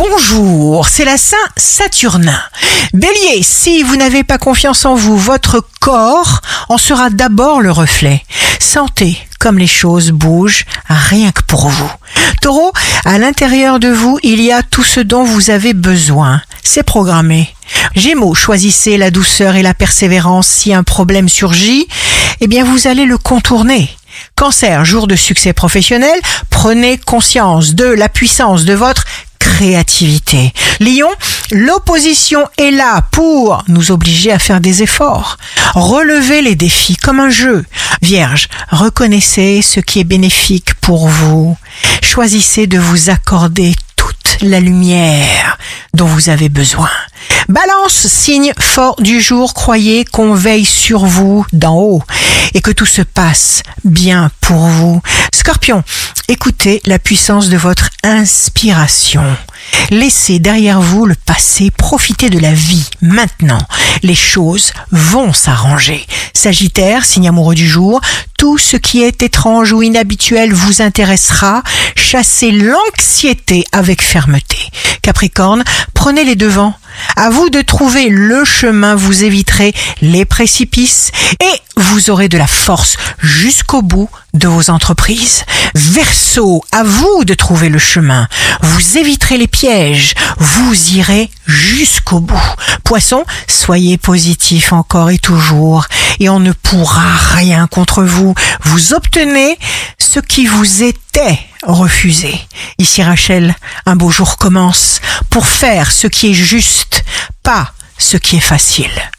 bonjour, c'est la Saint Saturnin. Bélier, si vous n'avez pas confiance en vous, votre corps en sera d'abord le reflet. Sentez comme les choses bougent rien que pour vous. Taureau, à l'intérieur de vous, il y a tout ce dont vous avez besoin. C'est programmé. Gémeaux, choisissez la douceur et la persévérance. Si un problème surgit, eh bien vous allez le contourner. Cancer, jour de succès professionnel, prenez conscience de la puissance de votre créativité. Lion, l'opposition est là pour nous obliger à faire des efforts. Relevez les défis comme un jeu. Vierge, reconnaissez ce qui est bénéfique pour vous. Choisissez de vous accorder toute la lumière dont vous avez besoin. Balance, signe fort du jour, croyez qu'on veille sur vous d'en haut et que tout se passe bien pour vous. Scorpion, écoutez la puissance de votre inspiration. Laissez derrière vous le passé, profitez de la vie maintenant. Les choses vont s'arranger. Sagittaire, signe amoureux du jour, tout ce qui est étrange ou inhabituel vous intéressera. Chassez l'anxiété avec fermeté. Capricorne, prenez les devants. À vous de trouver le chemin, vous éviterez les précipices et vous aurez de la force jusqu'au bout de vos entreprises. Verseau, à vous de trouver le chemin. Vous éviterez les pièges, vous irez jusqu'au bout. Poisson, soyez positif encore et toujours et on ne pourra rien contre vous. Vous obtenez ce qui vous était refusé. Ici Rachel, un beau jour commence pour faire ce qui est juste, pas ce qui est facile.